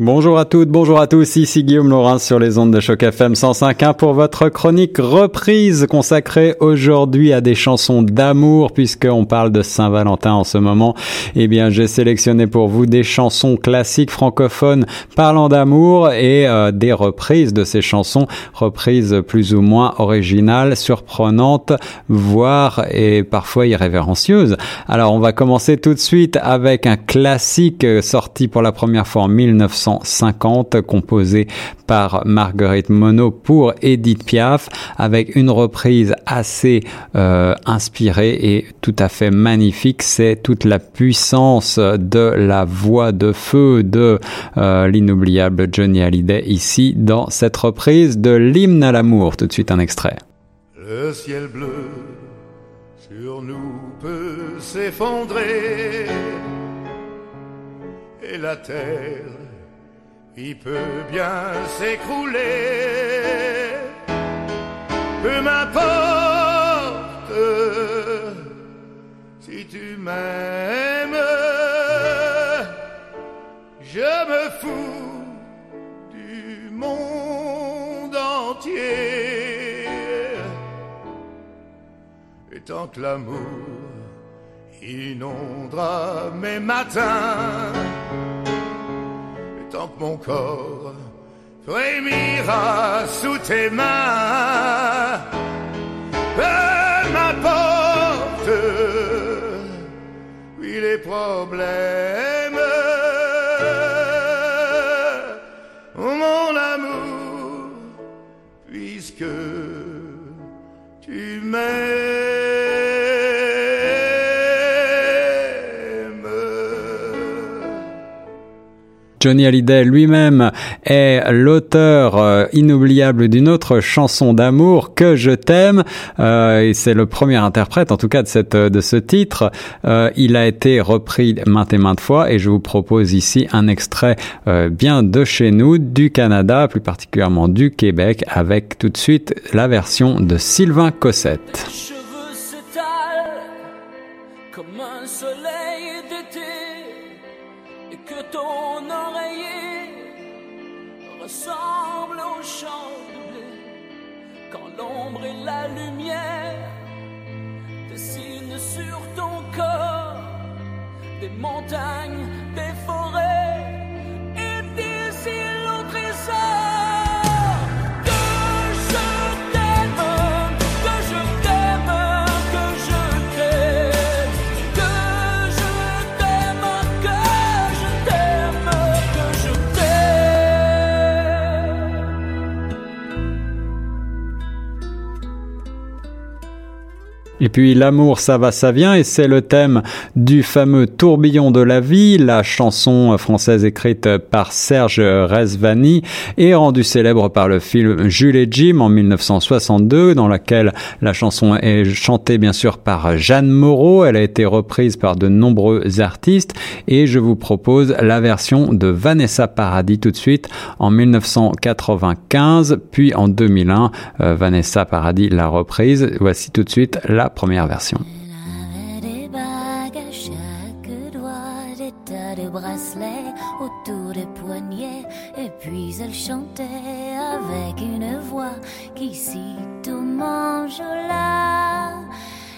Bonjour à toutes, bonjour à tous, ici Guillaume Laurin sur les ondes de Choc FM 105.1 pour votre chronique reprise consacrée aujourd'hui à des chansons d'amour puisqu'on parle de Saint-Valentin en ce moment. Eh bien, j'ai sélectionné pour vous des chansons classiques francophones parlant d'amour et euh, des reprises de ces chansons, reprises plus ou moins originales, surprenantes, voire et parfois irrévérencieuses. Alors, on va commencer tout de suite avec un classique sorti pour la première fois en 1900 1950, composé par Marguerite Monod pour Edith Piaf, avec une reprise assez euh, inspirée et tout à fait magnifique. C'est toute la puissance de la voix de feu de euh, l'inoubliable Johnny Hallyday ici dans cette reprise de l'hymne à l'amour. Tout de suite un extrait. Le ciel bleu sur nous peut s'effondrer et la terre il peut bien s'écrouler. Peu m'importe si tu m'aimes, je me fous du monde entier. Et tant que l'amour inondera mes matins, mon corps frémira sous tes mains. Peu m'importe, oui les problèmes, mon amour, puisque tu m'aimes. Johnny Hallyday lui-même est l'auteur euh, inoubliable d'une autre chanson d'amour que je t'aime euh, et c'est le premier interprète en tout cas de cette de ce titre. Euh, il a été repris maintes et maintes fois et je vous propose ici un extrait bien de chez nous, du Canada, plus particulièrement du Québec, avec tout de suite la version de Sylvain Cossette. Ressemble au champ de quand l'ombre et la lumière dessinent sur ton corps des montagnes, Et puis l'amour, ça va, ça vient, et c'est le thème du fameux tourbillon de la vie, la chanson française écrite par Serge Rezvani et rendue célèbre par le film Jules et Jim en 1962, dans laquelle la chanson est chantée bien sûr par Jeanne Moreau. Elle a été reprise par de nombreux artistes et je vous propose la version de Vanessa Paradis tout de suite en 1995, puis en 2001, euh, Vanessa Paradis l'a reprise. Voici tout de suite la première version. De bracelets autour des poignets, et puis elle chantait avec une voix qui cite au manjola.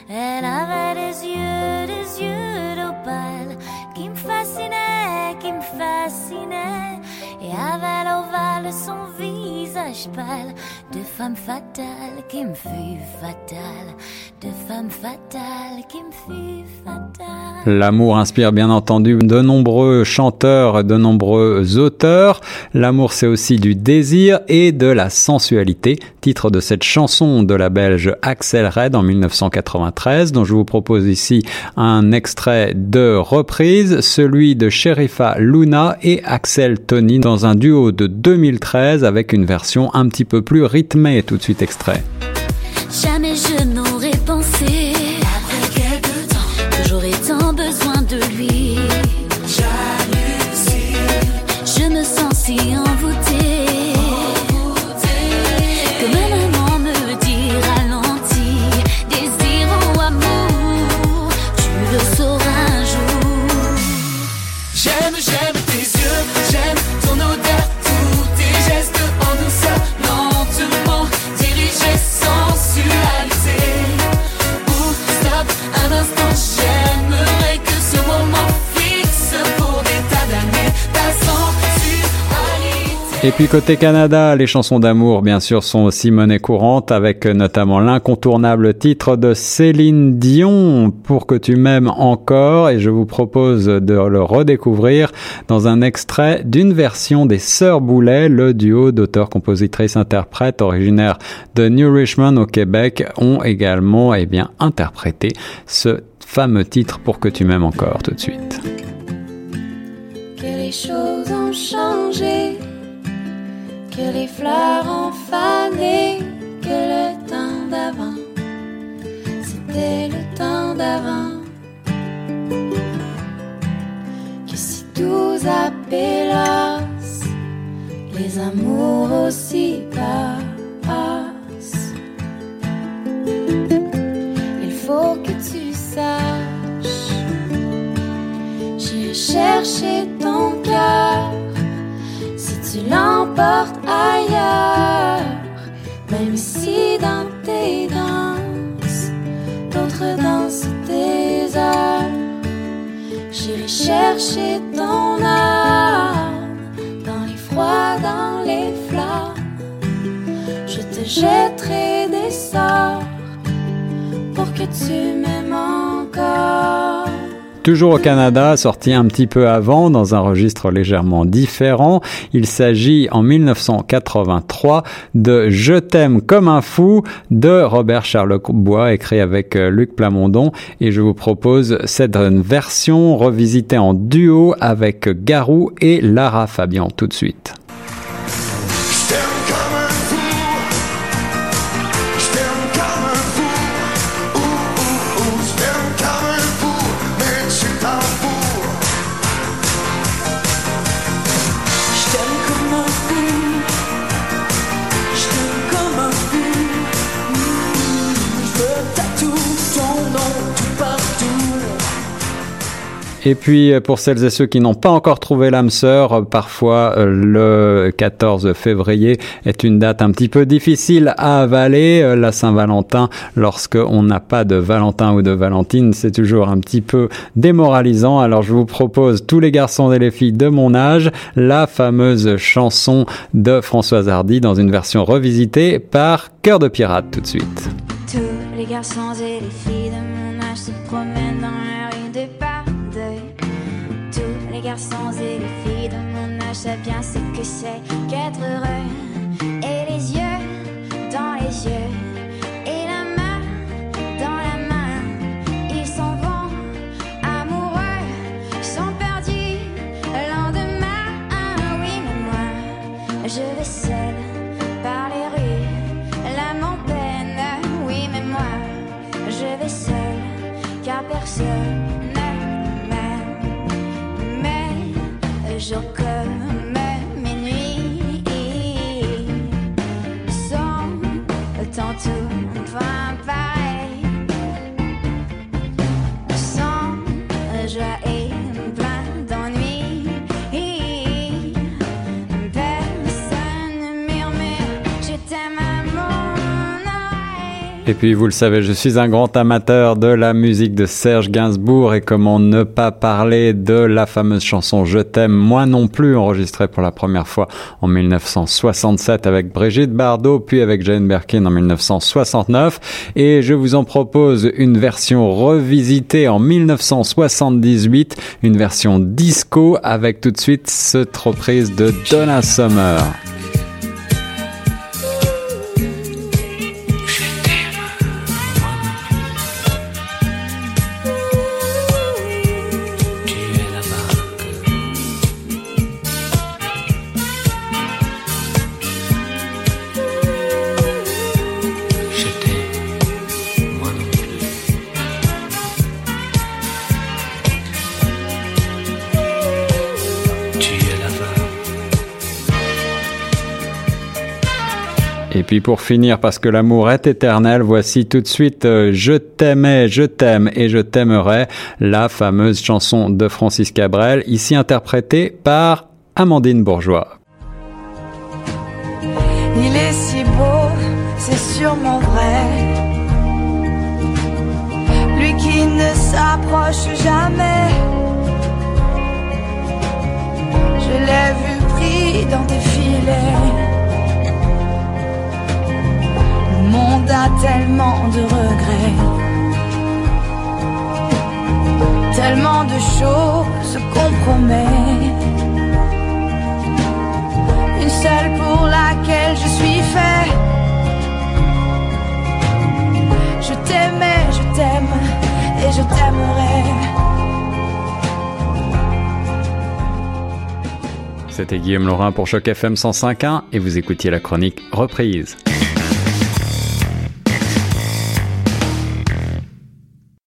Elle avait des yeux, des yeux d'opale qui me fascinaient, qui me fascinaient, et avait l'ovale son visage pâle de femme fatale qui me fut fatale de femme fatale qui me fut fatale. L'amour inspire bien entendu de nombreux chanteurs, de nombreux auteurs. L'amour c'est aussi du désir et de la sensualité, titre de cette chanson de la belge Axel Red en 1993 dont je vous propose ici un extrait de reprise, celui de Sherifa Luna et Axel Tony dans un duo de 2013 avec une version un petit peu plus rythmée tout de suite extrait. Jamais je besoin de lui. Jalousie. Je me sens si envoûtée. Que ma maman me dit ralenti, désir ou amour, tu le sauras un jour. J'aime, j'aime. Et puis côté Canada, les chansons d'amour, bien sûr, sont aussi monnaie courante, avec notamment l'incontournable titre de Céline Dion, Pour que tu m'aimes encore, et je vous propose de le redécouvrir dans un extrait d'une version des Sœurs Boulet, le duo d'auteurs, compositrices, interprètes originaires de New Richmond au Québec, ont également, eh bien, interprété ce fameux titre Pour que tu m'aimes encore, tout de suite. Que les choses ont changé que les fleurs ont fané, que le temps d'avant, c'était le temps d'avant. Que si tout appelasse, les amours aussi passent. Il faut que tu saches, j'ai cherché ton cœur tu l'emportes ailleurs, même si dans tes danses, d'autres dansent tes heures. J'irai chercher ton âme dans les froids, dans les flammes. Je te jetterai des sorts pour que tu m'aimes encore. Toujours au Canada, sorti un petit peu avant dans un registre légèrement différent. Il s'agit en 1983 de Je t'aime comme un fou de Robert Charlebois, écrit avec euh, Luc Plamondon. Et je vous propose cette version revisitée en duo avec Garou et Lara Fabian tout de suite. Et puis pour celles et ceux qui n'ont pas encore trouvé l'âme sœur, parfois euh, le 14 février est une date un petit peu difficile à avaler. Euh, la Saint-Valentin, lorsque on n'a pas de Valentin ou de Valentine, c'est toujours un petit peu démoralisant. Alors je vous propose tous les garçons et les filles de mon âge, la fameuse chanson de Françoise Hardy dans une version revisitée par Cœur de Pirate tout de suite. Garçons et les filles de mon âge savent bien ce que c'est qu'être heureux. Et les yeux dans les yeux, jour comme et puis vous le savez je suis un grand amateur de la musique de Serge Gainsbourg et comment ne pas parler de la fameuse chanson Je t'aime moi non plus, enregistrée pour la première fois en 1967 avec Brigitte Bardot, puis avec Jane Birkin en 1969. Et je vous en propose une version revisitée en 1978, une version disco avec tout de suite cette reprise de Donna Summer. Puis pour finir, parce que l'amour est éternel, voici tout de suite euh, Je t'aimais, je t'aime et je t'aimerai, la fameuse chanson de Francis Cabrel, ici interprétée par Amandine Bourgeois. Il est si beau, c'est sûrement vrai. Lui qui ne s'approche jamais. De regrets. Tellement de choses qu'on promet. Une seule pour laquelle je suis fait. Je t'aimais, je t'aime et je t'aimerai. C'était Guillaume Laurin pour Choc FM 105.1 et vous écoutiez la chronique Reprise.